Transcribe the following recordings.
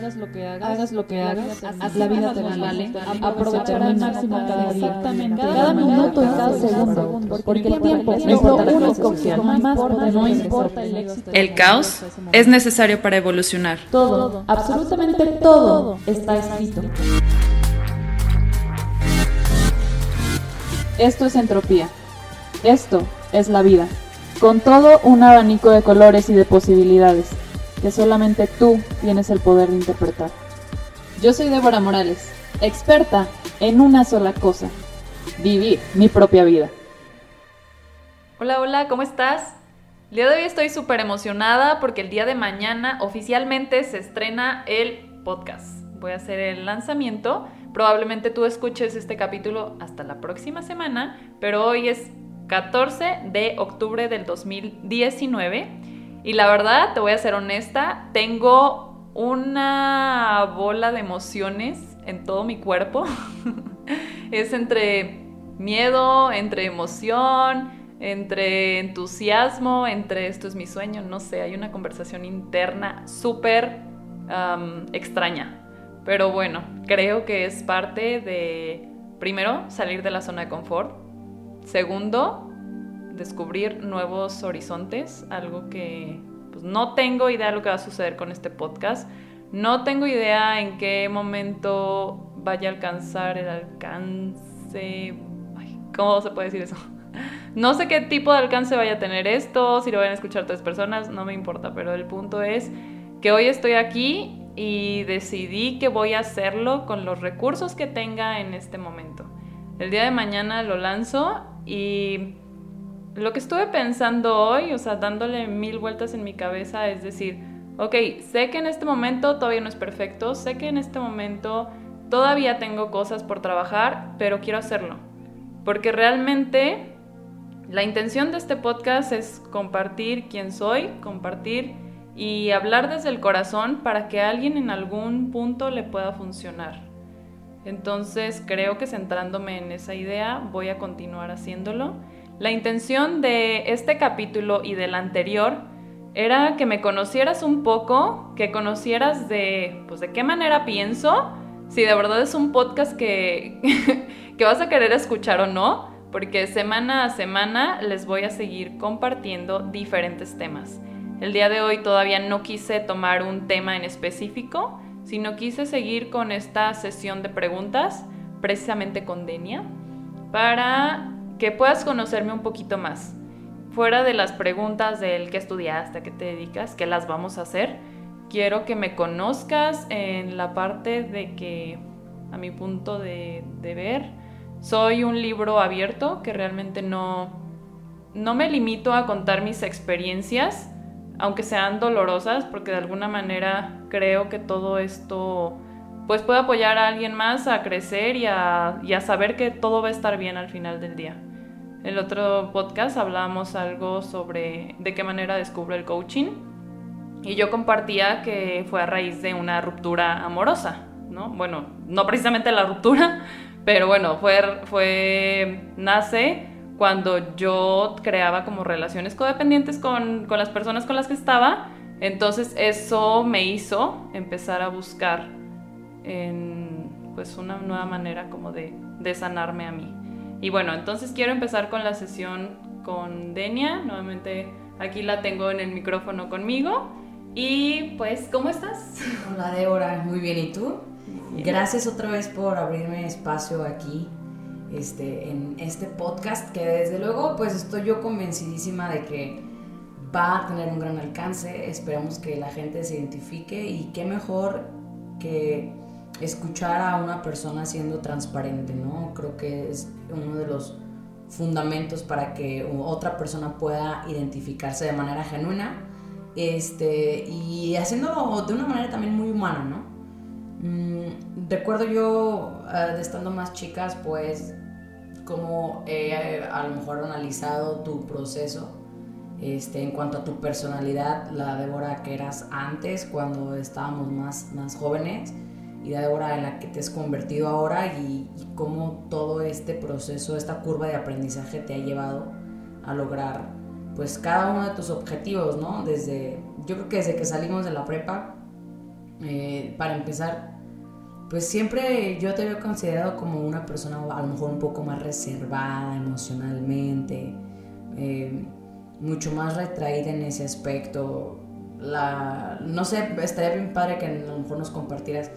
hagas lo que hagas, hagas lo que hagas, haz la vida te vale, aprovechar al máximo cada día, exactamente, cada minuto y cada segundo, porque el tiempo es lo único que más no importa el éxito. El caos es necesario para evolucionar. Todo, absolutamente todo está escrito. Esto es entropía. Esto es la vida. Con todo un abanico de colores y de posibilidades que solamente tú tienes el poder de interpretar. Yo soy Débora Morales, experta en una sola cosa, vivir mi propia vida. Hola, hola, ¿cómo estás? El día de hoy estoy súper emocionada porque el día de mañana oficialmente se estrena el podcast. Voy a hacer el lanzamiento. Probablemente tú escuches este capítulo hasta la próxima semana, pero hoy es 14 de octubre del 2019 y la verdad, te voy a ser honesta, tengo una bola de emociones en todo mi cuerpo. es entre miedo, entre emoción, entre entusiasmo, entre esto es mi sueño, no sé, hay una conversación interna súper extraña. Pero bueno, creo que es parte de, primero, salir de la zona de confort. Segundo, descubrir nuevos horizontes, algo que pues, no tengo idea de lo que va a suceder con este podcast. No tengo idea en qué momento vaya a alcanzar el alcance. ¿Cómo se puede decir eso? No sé qué tipo de alcance vaya a tener esto, si lo van a escuchar tres personas, no me importa, pero el punto es que hoy estoy aquí y decidí que voy a hacerlo con los recursos que tenga en este momento. El día de mañana lo lanzo y lo que estuve pensando hoy, o sea, dándole mil vueltas en mi cabeza, es decir, ok, sé que en este momento todavía no es perfecto, sé que en este momento todavía tengo cosas por trabajar, pero quiero hacerlo. Porque realmente la intención de este podcast es compartir quién soy, compartir y hablar desde el corazón para que alguien en algún punto le pueda funcionar. Entonces creo que centrándome en esa idea voy a continuar haciéndolo la intención de este capítulo y del anterior era que me conocieras un poco, que conocieras de, pues, de qué manera pienso, si de verdad es un podcast que, que vas a querer escuchar o no, porque semana a semana les voy a seguir compartiendo diferentes temas. El día de hoy todavía no quise tomar un tema en específico, sino quise seguir con esta sesión de preguntas, precisamente con Denia, para que puedas conocerme un poquito más. Fuera de las preguntas del qué estudiaste, a qué te dedicas, qué las vamos a hacer, quiero que me conozcas en la parte de que, a mi punto de, ver, soy un libro abierto que realmente no, no me limito a contar mis experiencias, aunque sean dolorosas, porque de alguna manera creo que todo esto pues puede apoyar a alguien más a crecer y a saber que todo va a estar bien al final del día. El otro podcast hablábamos algo sobre de qué manera descubre el coaching y yo compartía que fue a raíz de una ruptura amorosa, ¿no? Bueno, no precisamente la ruptura, pero bueno, fue, fue nace cuando yo creaba como relaciones codependientes con, con las personas con las que estaba, entonces eso me hizo empezar a buscar en pues una nueva manera como de sanarme a mí. Y bueno, entonces quiero empezar con la sesión con Denia. Nuevamente aquí la tengo en el micrófono conmigo. Y pues, ¿cómo estás? Hola Débora, muy bien. ¿Y tú? Gracias otra vez por abrirme espacio aquí este, en este podcast que desde luego pues estoy yo convencidísima de que va a tener un gran alcance. Esperamos que la gente se identifique y qué mejor que escuchar a una persona siendo transparente, ¿no? Creo que es uno de los fundamentos para que otra persona pueda identificarse de manera genuina este, y haciéndolo de una manera también muy humana, ¿no? Mm, recuerdo yo, uh, estando más chicas, pues, como he a lo mejor analizado tu proceso este, en cuanto a tu personalidad, la Débora que eras antes, cuando estábamos más, más jóvenes, y de ahora en la que te has convertido ahora y, cómo todo este proceso, esta curva de aprendizaje te ha llevado a lograr pues cada uno de tus objetivos, ¿no? Desde, yo creo que desde que salimos de la prepa, Eh, para empezar, pues siempre yo te había considerado como una persona a lo mejor un poco más reservada emocionalmente, eh, mucho más retraída en ese aspecto. La, no sé, estaría bien padre que a lo mejor nos compartieras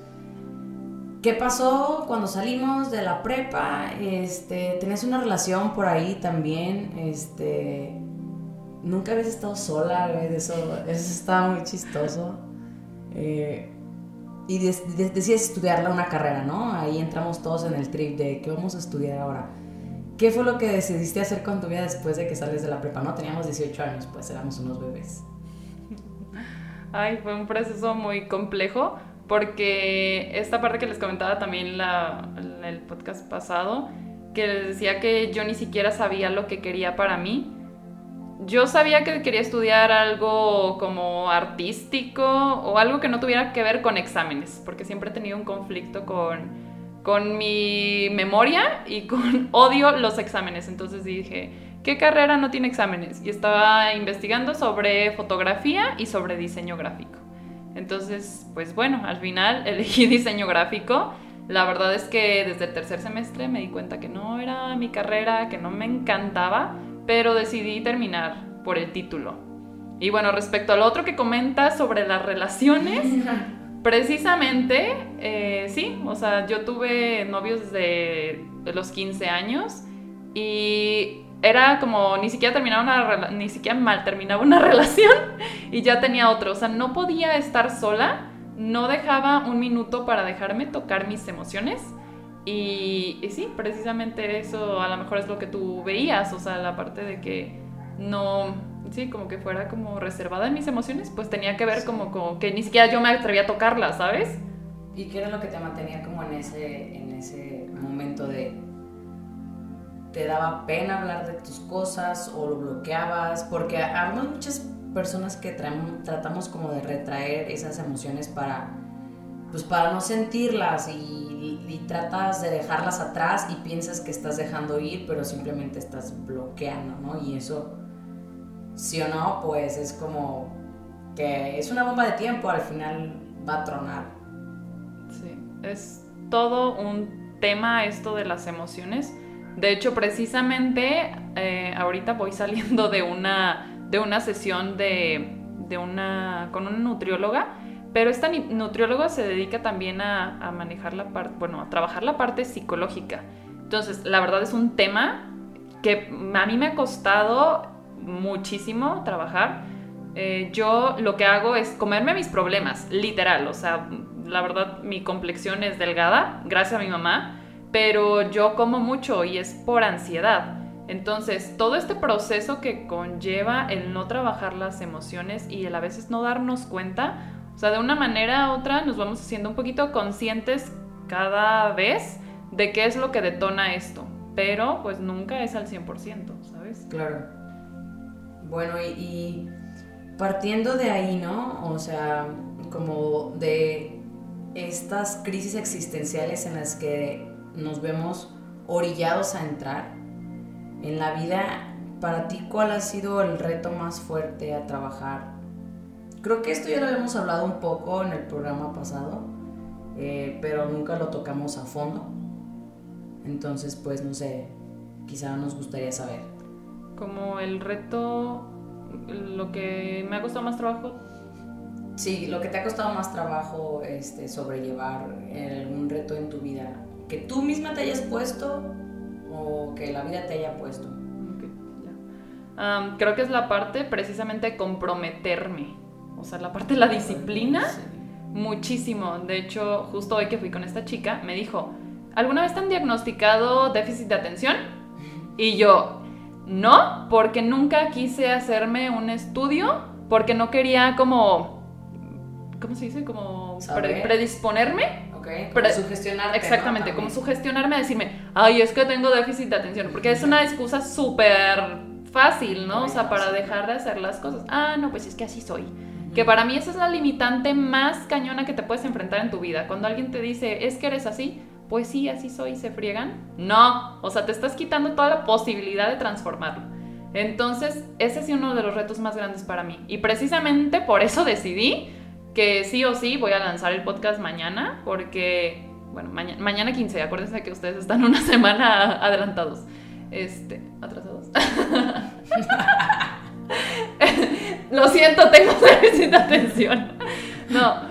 ¿Qué pasó cuando salimos de la prepa? Este, ¿Tenías una relación por ahí también? Este, nunca habías estado sola, eso, eso estaba muy chistoso. Eh, y decías estudiarla una carrera, ¿no? Ahí entramos todos en el trip de qué vamos a estudiar ahora. ¿Qué fue lo que decidiste hacer con tu vida después de que sales de la prepa? No, teníamos 18 años, pues éramos unos bebés. Ay, fue un proceso muy complejo porque esta parte que les comentaba también en el podcast pasado, que decía que yo ni siquiera sabía lo que quería para mí. Yo sabía que quería estudiar algo como artístico o algo que no tuviera que ver con exámenes, porque siempre he tenido un conflicto con, con mi memoria y con odio los exámenes. Entonces dije, ¿qué carrera no tiene exámenes? Y estaba investigando sobre fotografía y sobre diseño gráfico. Entonces, pues bueno, al final elegí diseño gráfico. La verdad es que desde el tercer semestre me di cuenta que no era mi carrera, que no me encantaba, pero decidí terminar por el título. Y bueno, respecto al otro que comenta sobre las relaciones, precisamente, eh, sí, o sea, yo tuve novios desde los 15 años y era como ni siquiera terminaba una ni siquiera mal terminaba una relación y ya tenía otro, o sea, no podía estar sola, no dejaba un minuto para dejarme tocar mis emociones y, sí, precisamente eso a lo mejor es lo que tú veías, o sea, la parte de que no, sí, como que fuera como reservada en mis emociones, pues tenía que ver como, como que ni siquiera yo me atrevía a tocarlas, ¿sabes? ¿Y qué era lo que te mantenía como en ese, en ese momento de te daba pena hablar de tus cosas o lo bloqueabas, porque hay muchas personas que tratamos como de retraer esas emociones para, pues para no sentirlas y, tratas de dejarlas atrás y piensas que estás dejando ir, pero simplemente estás bloqueando, ¿no? Y eso, sí o no, pues es como que es una bomba de tiempo, al final va a tronar. Sí, es todo un tema esto de las emociones de hecho, precisamente eh, ahorita voy saliendo de una, de una sesión de, una, con una nutrióloga, pero esta nutrióloga se dedica también a, manejar la parte, bueno, a trabajar la parte psicológica. Entonces, la verdad es un tema que a mí me ha costado muchísimo trabajar. Eh, yo lo que hago es comerme mis problemas, literal. O sea, la verdad, mi complexión es delgada, gracias a mi mamá pero yo como mucho y es por ansiedad. Entonces, todo este proceso que conlleva el no trabajar las emociones y el a veces no darnos cuenta, o sea, de una manera u otra nos vamos haciendo un poquito conscientes cada vez de qué es lo que detona esto, pero pues nunca es al 100%, ¿sabes? Claro. Bueno, y, y partiendo de ahí, ¿no? O sea, como de estas crisis existenciales en las que nos vemos orillados a entrar en la vida. Para ti, ¿cuál ha sido el reto más fuerte a trabajar? Creo que esto ya lo habíamos hablado un poco en el programa pasado, eh, pero nunca lo tocamos a fondo. Entonces, pues no sé, quizá nos gustaría saber. Como el reto, lo que me ha costado más trabajo. Sí, lo que te ha costado más trabajo este, sobrellevar algún reto en tu vida que tú misma te hayas puesto o que la vida te haya puesto. creo que es la parte precisamente de comprometerme, o sea, la parte de la disciplina, muchísimo. De hecho, justo hoy que fui con esta chica, me dijo, ¿alguna vez te han diagnosticado déficit de atención? Y yo, no, porque nunca quise hacerme un estudio, porque no quería como, ¿cómo se dice? Como predisponerme como sugestionarte. Exactamente, como sugestionarme a decirme, ay, es que tengo déficit de atención, porque es una excusa súper fácil, ¿no? O sea, para dejar de hacer las cosas. Ah, no, pues es que así soy. Que para mí esa es la limitante más cañona que te puedes enfrentar en tu vida. Cuando alguien te dice, es que eres así, pues sí, así soy, se friegan. No, o sea, te estás quitando toda la posibilidad de transformarlo. Entonces, ese es uno de los retos más grandes para mí. Y precisamente por eso decidí que sí o sí voy a lanzar el podcast mañana, porque, bueno, mañana, mañana 15, acuérdense que ustedes están una semana adelantados. Este, atrasados. Lo siento, tengo déficit atención. No,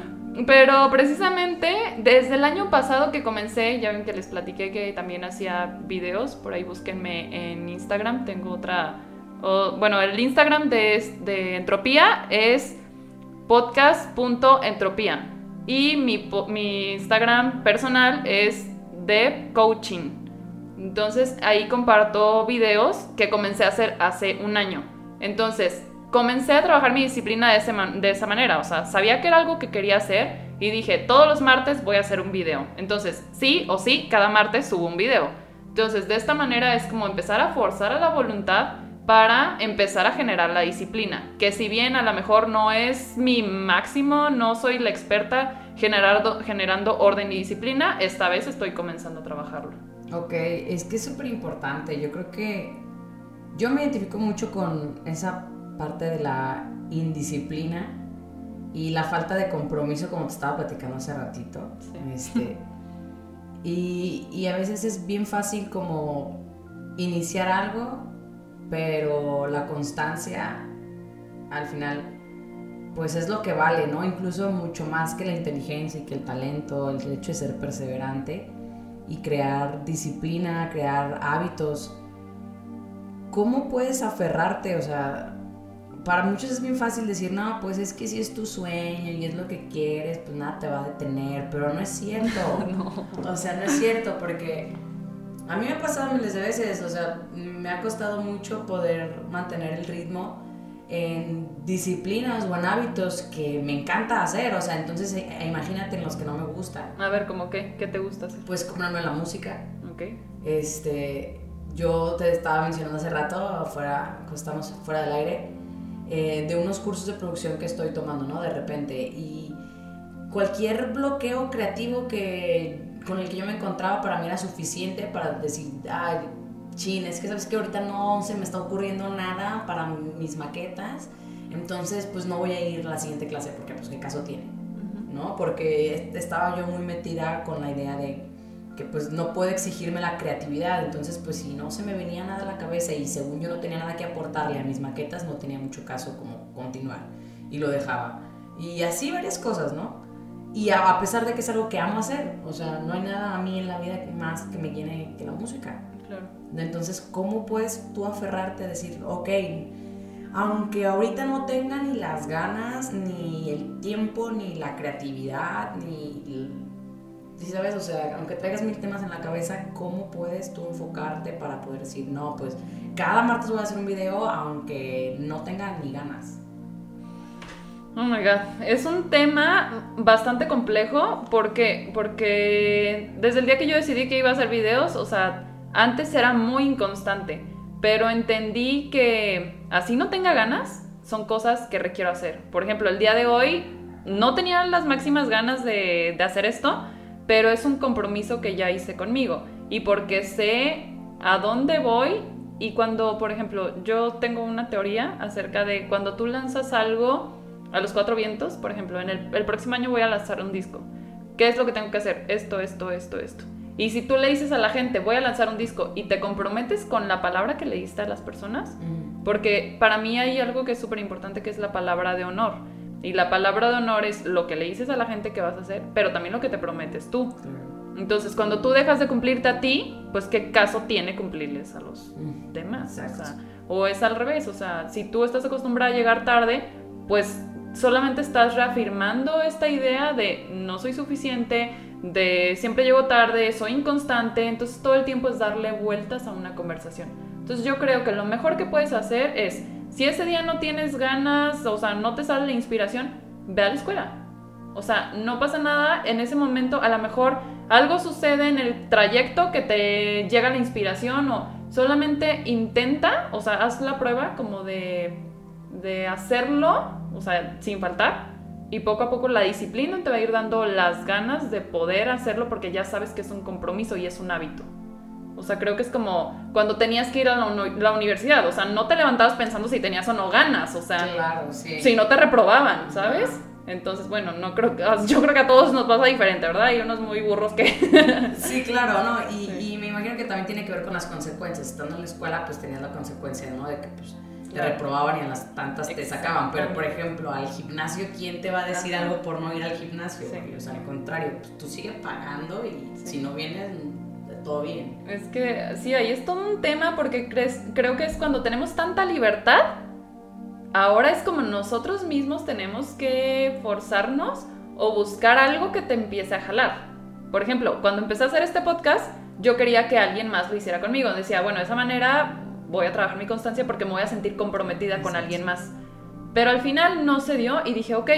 pero precisamente desde el año pasado que comencé, ya ven que les platiqué que también hacía videos, por ahí búsquenme en Instagram, tengo otra, bueno, el Instagram de, de Entropía es podcast.entropía y mi, mi Instagram personal es de coaching. Entonces ahí comparto videos que comencé a hacer hace un año. Entonces, comencé a trabajar mi disciplina de, de, esa manera. O sea, sabía que era algo que quería hacer y dije, todos los martes voy a hacer un video. Entonces, sí o sí, cada martes subo un video. Entonces, de esta manera es como empezar a forzar a la voluntad para empezar a generar la disciplina. Que si bien a lo mejor no es mi máximo, no soy la experta generando, generando orden y disciplina, esta vez estoy comenzando a trabajarlo. Ok, es que es súper importante. Yo creo que yo me identifico mucho con esa parte de la indisciplina y la falta de compromiso, como te estaba platicando hace ratito. Este, y, y, a veces es bien fácil como iniciar algo, pero la constancia al final pues es lo que vale, ¿no? Incluso mucho más que la inteligencia y que el talento, el hecho de ser perseverante y crear disciplina, crear hábitos. ¿Cómo puedes aferrarte? O sea, para muchos es bien fácil decir, no, pues es que si es tu sueño y es lo que quieres, pues nada te va a detener, pero no es cierto. O sea, no es cierto porque a mí me ha pasado miles de veces, o sea, me ha costado mucho poder mantener el ritmo en disciplinas o en hábitos que me encanta hacer, o sea, entonces eh, imagínate en los que no me gustan. A ver, ¿cómo qué? ¿Qué te gusta hacer? Pues comprarme la música. Ok. Este, yo te estaba mencionando hace rato, fuera, estamos fuera del aire, eh, de unos cursos de producción que estoy tomando, ¿no? De repente. Y cualquier bloqueo creativo que, con el que yo me encontraba para mí era suficiente para decir, ay, chin, es que sabes que ahorita no se me está ocurriendo nada para mis maquetas, entonces pues no voy a ir a la siguiente clase porque pues qué caso tiene, ¿no? Porque estaba yo muy metida con la idea de que pues no puedo exigirme la creatividad, entonces pues si no se me venía nada a la cabeza y según yo no tenía nada que aportarle a mis maquetas, no tenía mucho caso como continuar y lo dejaba. Y así varias cosas, ¿no? Y a, pesar de que es algo que amo hacer, o sea, no hay nada a mí en la vida que más que me llene que la música. Claro. Entonces, ¿cómo puedes tú aferrarte a decir, ok, aunque ahorita no tenga ni las ganas, ni el tiempo, ni la creatividad, ni sabes? O sea, aunque traigas mil temas en la cabeza, ¿cómo puedes tú enfocarte para poder decir, no, pues cada martes voy a hacer un video aunque no tenga ni ganas? Oh my god, es un tema bastante complejo porque, porque desde el día que yo decidí que iba a hacer videos, o sea, antes era muy inconstante, pero entendí que así no tenga ganas, son cosas que requiero hacer. Por ejemplo, el día de hoy no tenía las máximas ganas de, de hacer esto, pero es un compromiso que ya hice conmigo y porque sé a dónde voy y cuando, por ejemplo, yo tengo una teoría acerca de cuando tú lanzas algo a los cuatro vientos, por ejemplo, en el, el próximo año voy a lanzar un disco. ¿Qué es lo que tengo que hacer? Esto, esto, esto, esto. Y si tú le dices a la gente, voy a lanzar un disco y te comprometes con la palabra que le diste a las personas, porque para mí hay algo que es súper importante que es la palabra de honor. Y la palabra de honor es lo que le dices a la gente que vas a hacer, pero también lo que te prometes tú. Entonces, cuando tú dejas de cumplirte a ti, pues qué caso tiene cumplirles a los mm, demás. O, o, es al revés, o sea, si tú estás acostumbrada a llegar tarde, pues solamente estás reafirmando esta idea de no soy suficiente, de siempre llego tarde, soy inconstante, entonces todo el tiempo es darle vueltas a una conversación. Entonces yo creo que lo mejor que puedes hacer es si ese día no tienes ganas, o sea, no te sale la inspiración, ve a la escuela. O sea, no pasa nada en ese momento, a lo mejor algo sucede en el trayecto que te llega la inspiración o solamente intenta, o sea, haz la prueba como de, de hacerlo, o sea, sin faltar. Y poco a poco la disciplina te va a ir dando las ganas de poder hacerlo porque ya sabes que es un compromiso y es un hábito. O sea, creo que es como cuando tenías que ir a la, universidad. O sea, no te levantabas pensando si tenías o no ganas. O sea, si no te reprobaban, ¿sabes? Entonces, bueno, no creo que, yo creo que a todos nos pasa diferente, ¿verdad? Hay unos muy burros que... sí, claro, ¿no? Y, y, me imagino que también tiene que ver con las consecuencias. Estando en la escuela, pues tenías la consecuencia, ¿no? De que pues, te reprobaban y en las tantas te sacaban. Pero, por ejemplo, al gimnasio, ¿quién te va a decir algo por no ir al gimnasio? O sea, al contrario, pues, tú sigues pagando y si no vienes, todo bien. Es que sí, ahí es todo un tema porque crees, creo que es cuando tenemos tanta libertad, ahora es como nosotros mismos tenemos que forzarnos o buscar algo que te empiece a jalar. Por ejemplo, cuando empecé a hacer este podcast, yo quería que alguien más lo hiciera conmigo. Decía, bueno, de esa manera voy a trabajar mi constancia porque me voy a sentir comprometida con alguien más. Pero al final no se dio y dije, ok,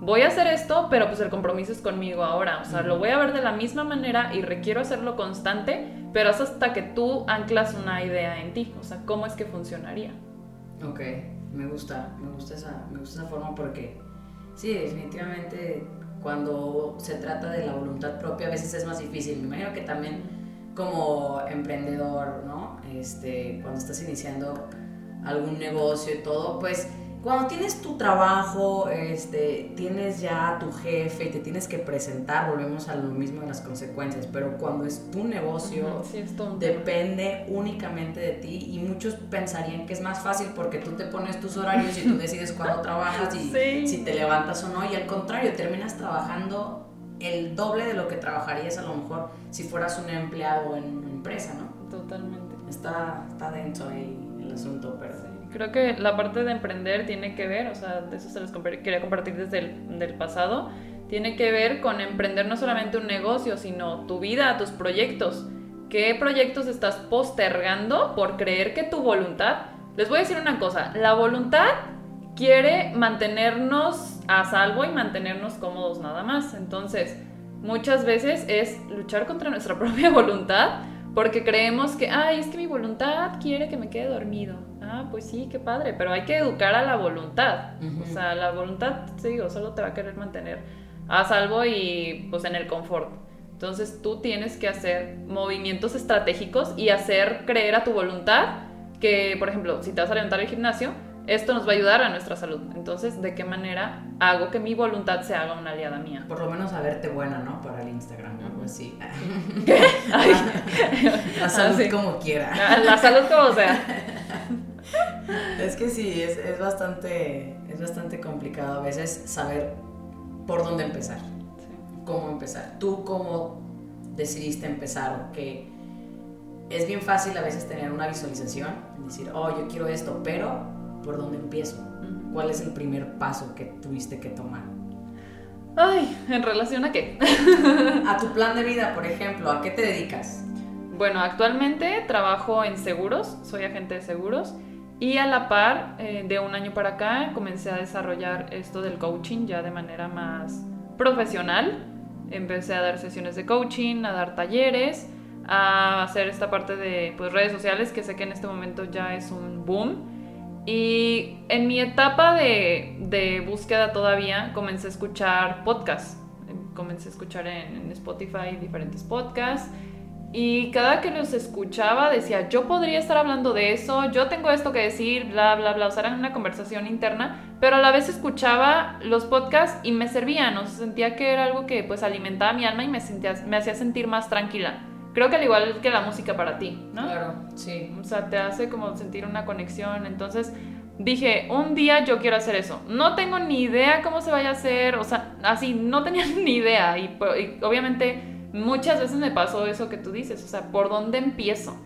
voy a hacer esto, pero pues el compromiso es conmigo ahora. O sea, lo voy a ver de la misma manera y requiero hacerlo constante, pero es hasta que tú anclas una idea en ti. O sea, ¿cómo es que funcionaría? Ok, me gusta, me gusta esa, me gusta esa forma porque sí, definitivamente cuando se trata de la voluntad propia a veces es más difícil. Me imagino que también como emprendedor, ¿no? Este, cuando estás iniciando algún negocio y todo, pues cuando tienes tu trabajo, este, tienes ya a tu jefe y te tienes que presentar, volvemos a lo mismo de las consecuencias, pero cuando es tu negocio, depende únicamente de ti y muchos pensarían que es más fácil porque tú te pones tus horarios y tú decides cuándo trabajas y si te levantas o no, y al contrario, terminas trabajando el doble de lo que trabajarías a lo mejor si fueras un empleado en una empresa, ¿no? Totalmente. Está, está dentro ahí el asunto, pero creo que la parte de emprender tiene que ver, o sea, de eso se les quería compartir desde el del pasado, tiene que ver con emprender no solamente un negocio, sino tu vida, tus proyectos. ¿Qué proyectos estás postergando por creer que tu voluntad... Les voy a decir una cosa, la voluntad quiere mantenernos a salvo y mantenernos cómodos nada más. Entonces, muchas veces es luchar contra nuestra propia voluntad porque creemos que, ay, es que mi voluntad quiere que me quede dormido. Ah, pues sí, qué padre, pero hay que educar a la voluntad. O sea, la voluntad, te digo, solo te va a querer mantener a salvo y pues en el confort. Entonces tú tienes que hacer movimientos estratégicos y hacer creer a tu voluntad que, por ejemplo, si te vas a levantar al gimnasio, esto nos va a ayudar a nuestra salud. Entonces, ¿de qué manera hago que mi voluntad se haga una aliada mía? Por lo menos a verte buena, ¿no? Para el Instagram, algo así. ¿Qué? la salud como quiera. La, salud como sea. Es que sí, es, es, bastante, es bastante complicado a veces saber por dónde empezar. Cómo empezar. Tú cómo decidiste empezar o qué es bien fácil a veces tener una visualización, decir, oh, yo quiero esto, pero ¿por dónde empiezo? ¿Cuál es el primer paso que tuviste que tomar? Ay, ¿en relación a qué? a tu plan de vida, por ejemplo, ¿a qué te dedicas? Bueno, actualmente trabajo en seguros, soy agente de seguros y a la par, eh, de un año para acá, comencé a desarrollar esto del coaching ya de manera más profesional. Empecé a dar sesiones de coaching, a dar talleres, a hacer esta parte de pues, redes sociales, que sé que en este momento ya es un boom y en mi etapa de, búsqueda todavía comencé a escuchar podcasts. Comencé a escuchar en, Spotify diferentes podcasts. Y cada que los escuchaba decía, yo podría estar hablando de eso, yo tengo esto que decir, bla, bla, bla. O sea, era una conversación interna, pero a la vez escuchaba los podcasts y me servían. O sea, sentía que era algo que pues alimentaba mi alma y me, sentía, me hacía sentir más tranquila. Creo que al igual que la música para ti, ¿no? Claro, sí. O sea, te hace como sentir una conexión. Entonces dije, un día yo quiero hacer eso. No tengo ni idea cómo se vaya a hacer, o sea, así, no tenía ni idea. Y, y obviamente muchas veces me pasó eso que tú dices, o sea, ¿por dónde empiezo?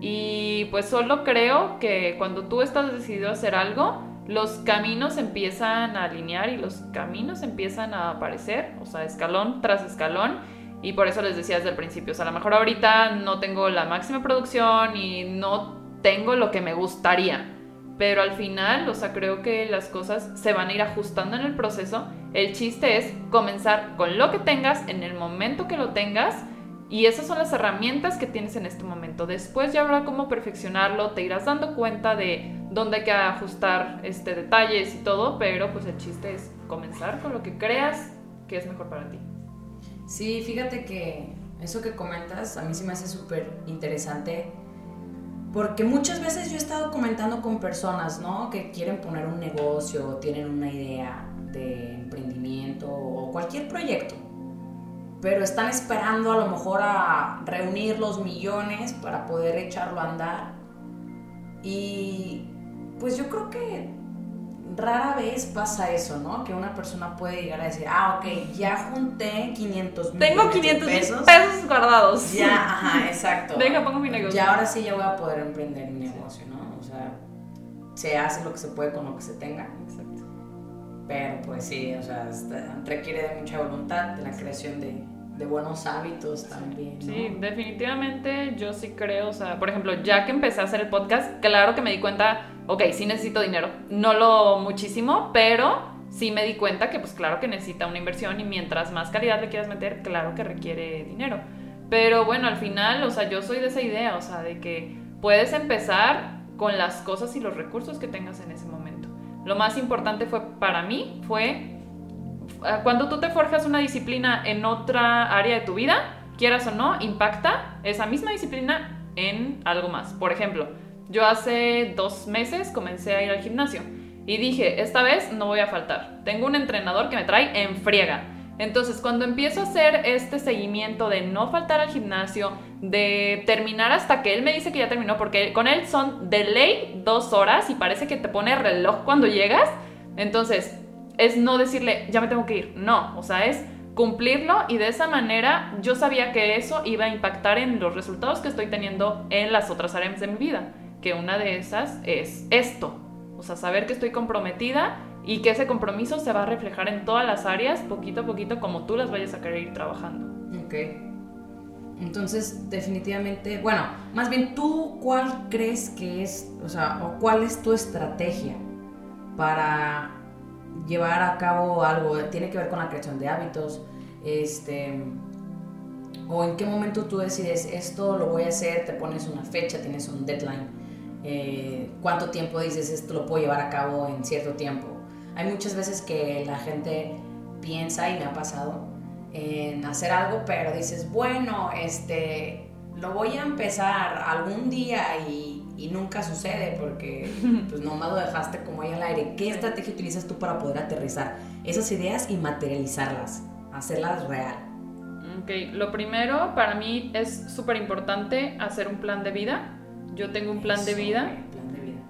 Y pues solo creo que cuando tú estás decidido a hacer algo, los caminos empiezan a alinear y los caminos empiezan a aparecer, o sea, escalón tras escalón y por eso les decía desde el principio, o sea, a lo mejor ahorita no tengo la máxima producción y no tengo lo que me gustaría. Pero al final, o sea, creo que las cosas se van a ir ajustando en el proceso. El chiste es comenzar con lo que tengas en el momento que lo tengas. Y esas son las herramientas que tienes en este momento. Después ya habrá cómo perfeccionarlo, te irás dando cuenta de dónde hay que ajustar este, detalles y todo, pero pues el chiste es comenzar con lo que creas que es mejor para ti. Sí, fíjate que eso que comentas a mí sí me hace súper interesante porque muchas veces yo he estado comentando con personas, ¿no? Que quieren poner un negocio, tienen una idea de emprendimiento o cualquier proyecto, pero están esperando a lo mejor a reunir los millones para poder echarlo a andar. Y pues yo creo que rara vez pasa eso, ¿no? Que una persona puede llegar a decir, ah, ok, ya junté 500 mil Tengo 500 pesos. pesos guardados. Ya, ajá, exacto. Venga, pongo mi negocio. Ya ahora sí ya voy a poder emprender mi negocio, ¿no? O sea, se hace lo que se puede con lo que se tenga. Exacto. Pero pues sí, o sea, requiere de mucha voluntad, de la creación de, de buenos hábitos también. ¿no? Sí, definitivamente yo sí creo, o sea, por ejemplo, ya que empecé a hacer el podcast, claro que me di cuenta ok, sí necesito dinero, no lo muchísimo, pero sí me di cuenta que pues claro que necesita una inversión y mientras más calidad le quieras meter, claro que requiere dinero. Pero bueno, al final, o sea, yo soy de esa idea, o sea, de que puedes empezar con las cosas y los recursos que tengas en ese momento. Lo más importante fue para mí fue cuando tú te forjas una disciplina en otra área de tu vida, quieras o no, impacta esa misma disciplina en algo más. Por ejemplo, yo hace dos meses comencé a ir al gimnasio y dije, esta vez no voy a faltar. Tengo un entrenador que me trae en friega. Entonces, cuando empiezo a hacer este seguimiento de no faltar al gimnasio, de terminar hasta que él me dice que ya terminó, porque con él son de ley dos horas y parece que te pone reloj cuando llegas. Entonces, es no decirle, ya me tengo que ir. No, o sea, es cumplirlo y de esa manera yo sabía que eso iba a impactar en los resultados que estoy teniendo en las otras áreas de mi vida que una de esas es esto, o sea, saber que estoy comprometida y que ese compromiso se va a reflejar en todas las áreas, poquito a poquito, como tú las vayas a querer ir trabajando. Ok. Entonces, definitivamente, bueno, más bien tú, ¿cuál crees que es, o sea, o cuál es tu estrategia para llevar a cabo algo? Tiene que ver con la creación de hábitos, este, o en qué momento tú decides esto lo voy a hacer, te pones una fecha, tienes un deadline eh, cuánto tiempo dices esto lo puedo llevar a cabo en cierto tiempo. Hay muchas veces que la gente piensa, y me ha pasado, en hacer algo, pero dices, bueno, este, lo voy a empezar algún día y, nunca sucede porque pues nomás lo dejaste ahí al aire. ¿Qué estrategia utilizas tú para poder aterrizar esas ideas y materializarlas, hacerlas real? Ok, lo primero para mí es súper importante hacer un plan de vida yo tengo un plan de vida.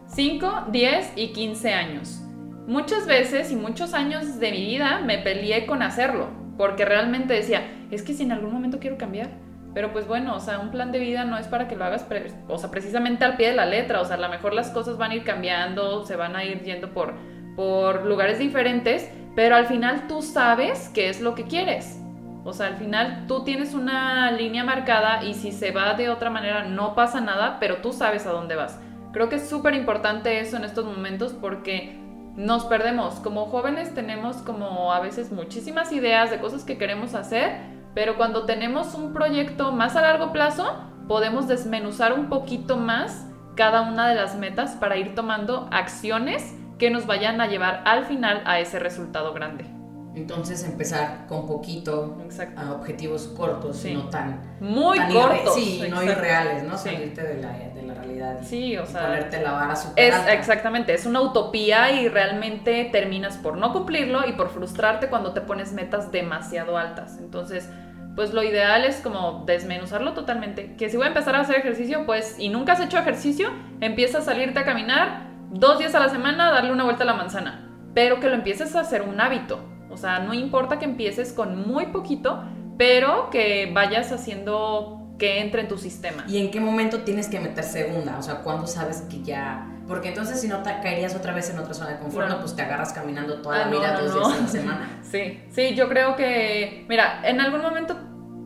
5, 10 y 15 años. Muchas veces y muchos años de mi vida me peleé con hacerlo, porque realmente decía, es que si en algún momento quiero cambiar. Pero pues bueno, o sea, un plan de vida no es para que lo hagas, o sea, precisamente al pie de la letra, o sea, a lo mejor las cosas van a ir cambiando, se van a ir yendo por, por lugares diferentes, pero al final tú sabes qué es lo que quieres. O sea, al final tú tienes una línea marcada y si se va de otra manera no pasa nada, pero tú sabes a dónde vas. Creo que es súper importante eso en estos momentos porque nos perdemos. Como jóvenes tenemos como a veces muchísimas ideas de cosas que queremos hacer, pero cuando tenemos un proyecto más a largo plazo, podemos desmenuzar un poquito más cada una de las metas para ir tomando acciones que nos vayan a llevar al final a ese resultado grande. Entonces empezar con poquito a objetivos cortos, y no tan... Muy cortos. sí, no irreales, ¿no? Salirte de la, de la realidad. sí, o sea... Ponerte la vara es, Exactamente, es una utopía y realmente terminas por no cumplirlo y por frustrarte cuando te pones metas demasiado altas. Entonces, pues lo ideal es como desmenuzarlo totalmente. Que si voy a empezar a hacer ejercicio, pues, y nunca has hecho ejercicio, empieza a salirte a caminar dos días a la semana, darle una vuelta a la manzana. Pero que lo empieces a hacer un hábito o sea, no importa que empieces con muy poquito, pero que vayas haciendo que entre en tu sistema. ¿Y en qué momento tienes que meter segunda? O sea, ¿cuándo sabes que ya...? Porque entonces si no te caerías otra vez en otra zona de confort, no, pues te agarras caminando toda la ah, vida, dos días la semana. Sí, sí, yo creo que... Mira, en algún momento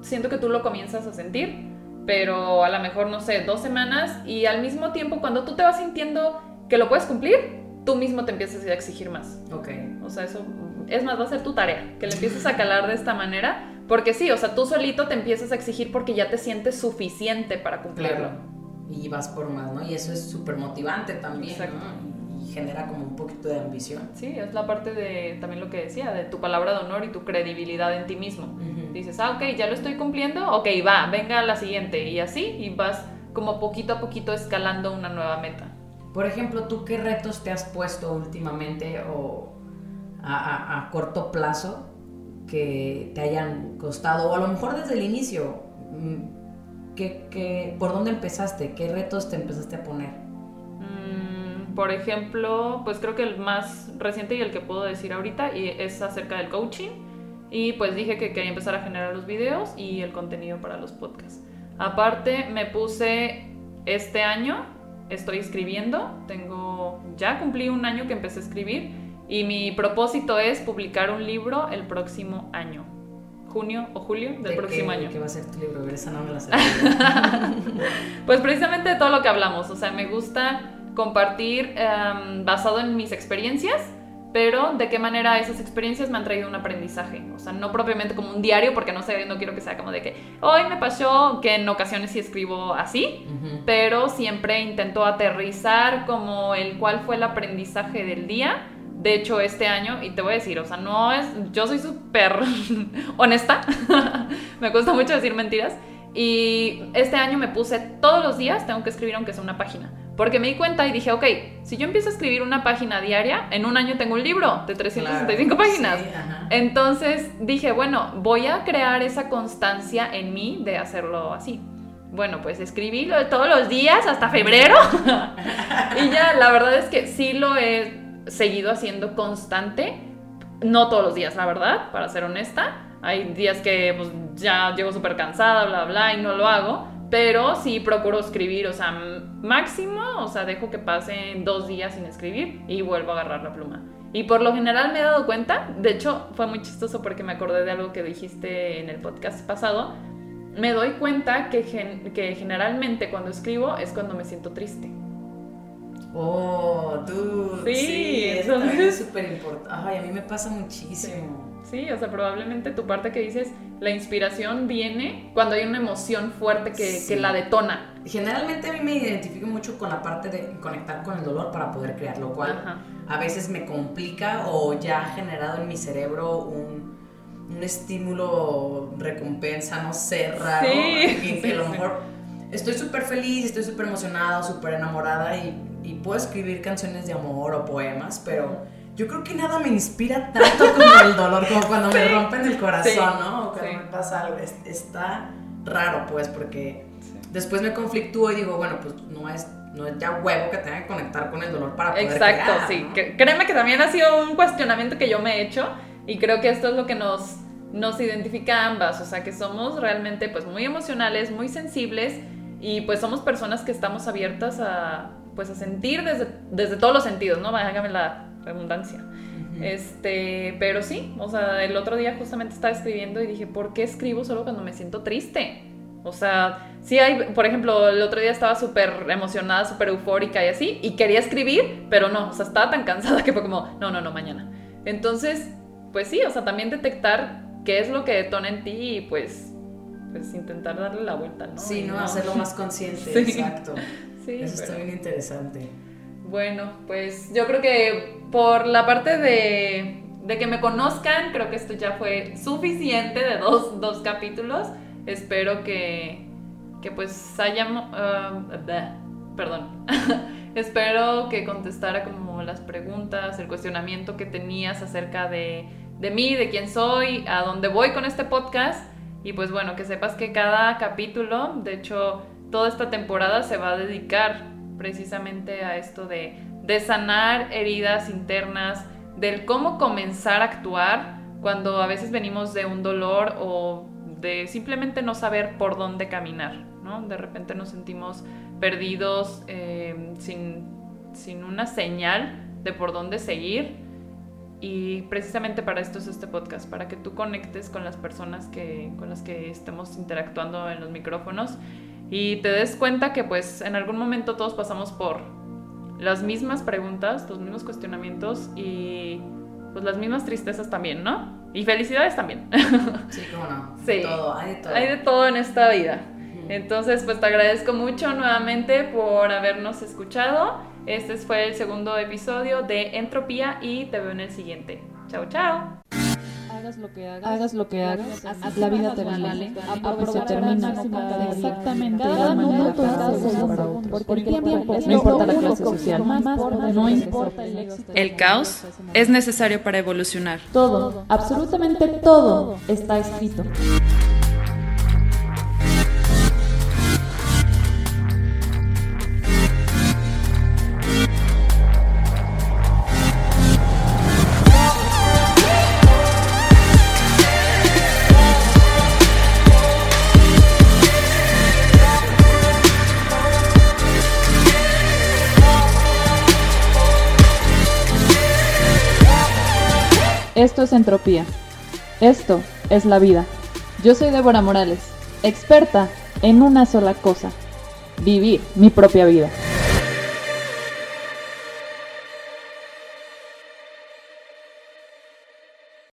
siento que tú lo comienzas a sentir, pero a lo mejor, no sé, dos semanas y al mismo tiempo cuando tú te vas sintiendo que lo puedes cumplir, tú mismo te empiezas a exigir más. Ok. O sea, eso es más, va a ser tu tarea, que le empieces a calar de esta manera, porque sí, o sea, tú solito te empiezas a exigir porque ya te sientes suficiente para cumplirlo. Y vas por más, ¿no? Y eso es súper motivante también, ¿no? Y genera como un poquito de ambición. Sí, es la parte de también lo que decía, de tu palabra de honor y tu credibilidad en ti mismo. Dices, ah, ok, ya lo estoy cumpliendo, ok, va, venga a la siguiente, y así, y vas como poquito a poquito escalando una nueva meta. Por ejemplo, ¿tú qué retos te has puesto últimamente o a, corto plazo que te hayan costado, o a lo mejor desde el inicio, mm, ¿qué, por dónde empezaste? ¿Qué retos te empezaste a poner? Mm, por ejemplo, pues creo que el más reciente y el que puedo decir ahorita es acerca del coaching. Y pues dije que quería empezar a generar los videos y el contenido para los podcasts. Aparte, me puse este año, estoy escribiendo, tengo, ya cumplí un año que empecé a escribir y mi propósito es publicar un libro el próximo año. Junio o julio del próximo año. ¿Qué va a ser tu libro? Esa no me la sé. pues precisamente de todo lo que hablamos. O sea, me gusta compartir em, basado en mis experiencias pero de qué manera esas experiencias me han traído un aprendizaje. O sea, no propiamente como un diario, porque no sé, no quiero que sea como de que hoy me pasó, que en ocasiones sí escribo así, pero siempre intento aterrizar como el cuál fue el aprendizaje del día. De hecho, este año, y te voy a decir, o sea, no es, yo soy súper honesta, me cuesta mucho decir mentiras, y este año me puse todos los días, tengo que escribir aunque sea una página porque me di cuenta y dije, ok, si yo empiezo a escribir una página diaria, en un año tengo un libro de 365 páginas. Entonces dije, bueno, voy a crear esa constancia en mí de hacerlo así. Bueno, pues escribí todos los días hasta febrero. y ya, la verdad es que sí lo he seguido haciendo constante. No todos los días, la verdad, para ser honesta. Hay días que pues, ya llego súper cansada, bla, bla, y no lo hago. Pero sí procuro escribir, o sea, máximo, o sea, dejo que pasen dos días sin escribir y vuelvo a agarrar la pluma. Y por lo general me he dado cuenta, de hecho fue muy chistoso porque me acordé de algo que dijiste en el podcast pasado, me doy cuenta que, que generalmente cuando escribo es cuando me siento triste. Oh, tú. Sí, sí eso es súper importante. Ay, a mí me pasa muchísimo. Sí, o sea, probablemente tu parte que dices, la inspiración viene cuando hay una emoción fuerte que, la detona. Generalmente a mí me identifico mucho con la parte de conectar con el dolor para poder crear, lo cual a veces me complica o ya ha generado en mi cerebro un, estímulo, recompensa, no sé, raro. Sí. que a lo mejor estoy súper feliz, estoy súper emocionada, súper enamorada y, y puedo escribir canciones de amor o poemas, pero yo creo que nada me inspira tanto como el dolor, como cuando me rompen el corazón, ¿no? O cuando me pasa algo. Está raro, pues, porque después me conflictúo y digo, bueno, pues no es, no es ya huevo que tenga que conectar con el dolor para poder Exacto, sí. Créeme que también ha sido un cuestionamiento que yo me he hecho y creo que esto es lo que nos, nos identifica a ambas, o sea, que somos realmente pues muy emocionales, muy sensibles y pues somos personas que estamos abiertas a pues a sentir desde, desde todos los sentidos, ¿no? Hágame la redundancia. Este, pero sí, o sea, el otro día justamente estaba escribiendo y dije, ¿por qué escribo solo cuando me siento triste? O sea, sí hay, por ejemplo, el otro día estaba súper emocionada, súper eufórica y así, y quería escribir, pero no, o sea, estaba tan cansada que fue como, no, no, no, mañana. Entonces, pues sí, o sea, también detectar qué es lo que detona en ti y pues, pues intentar darle la vuelta, ¿no? Sí, ¿no? Hacerlo más consciente, exacto. Sí, Eso está bien interesante. Bueno, pues yo creo que por la parte de, que me conozcan, creo que esto ya fue suficiente de dos, dos capítulos. Espero que, que pues hayamos... Uh, perdón. Espero que contestara como las preguntas, el cuestionamiento que tenías acerca de, de mí, de quién soy, a dónde voy con este podcast. Y pues bueno, que sepas que cada capítulo, de hecho, toda esta temporada se va a dedicar precisamente a esto de, de sanar heridas internas, del cómo comenzar a actuar cuando a veces venimos de un dolor o de simplemente no saber por dónde caminar, ¿no? De repente nos sentimos perdidos eh, sin, sin una señal de por dónde seguir. Y precisamente para esto es este podcast, para que tú conectes con las personas que, con las que estemos interactuando en los micrófonos y te des cuenta que pues en algún momento todos pasamos por las mismas preguntas, los mismos cuestionamientos y pues las mismas tristezas también, ¿no? Y felicidades también. Sí, cómo no. Sí. Todo, hay de todo. Hay de todo en esta vida. Entonces, pues te agradezco mucho nuevamente por habernos escuchado. Este fue el segundo episodio de Entropía y te veo en el siguiente. Chao, chao. Hagas lo que hagas, hagas lo que hagas, la vida te vale, se termina. exactamente. Cada minuto porque el tiempo no importa la clase social, no importa el éxito. El caos es necesario para evolucionar. Todo, absolutamente todo está escrito. Esto es entropía. Esto es la vida. Yo soy Débora Morales, experta en una sola cosa, vivir mi propia vida.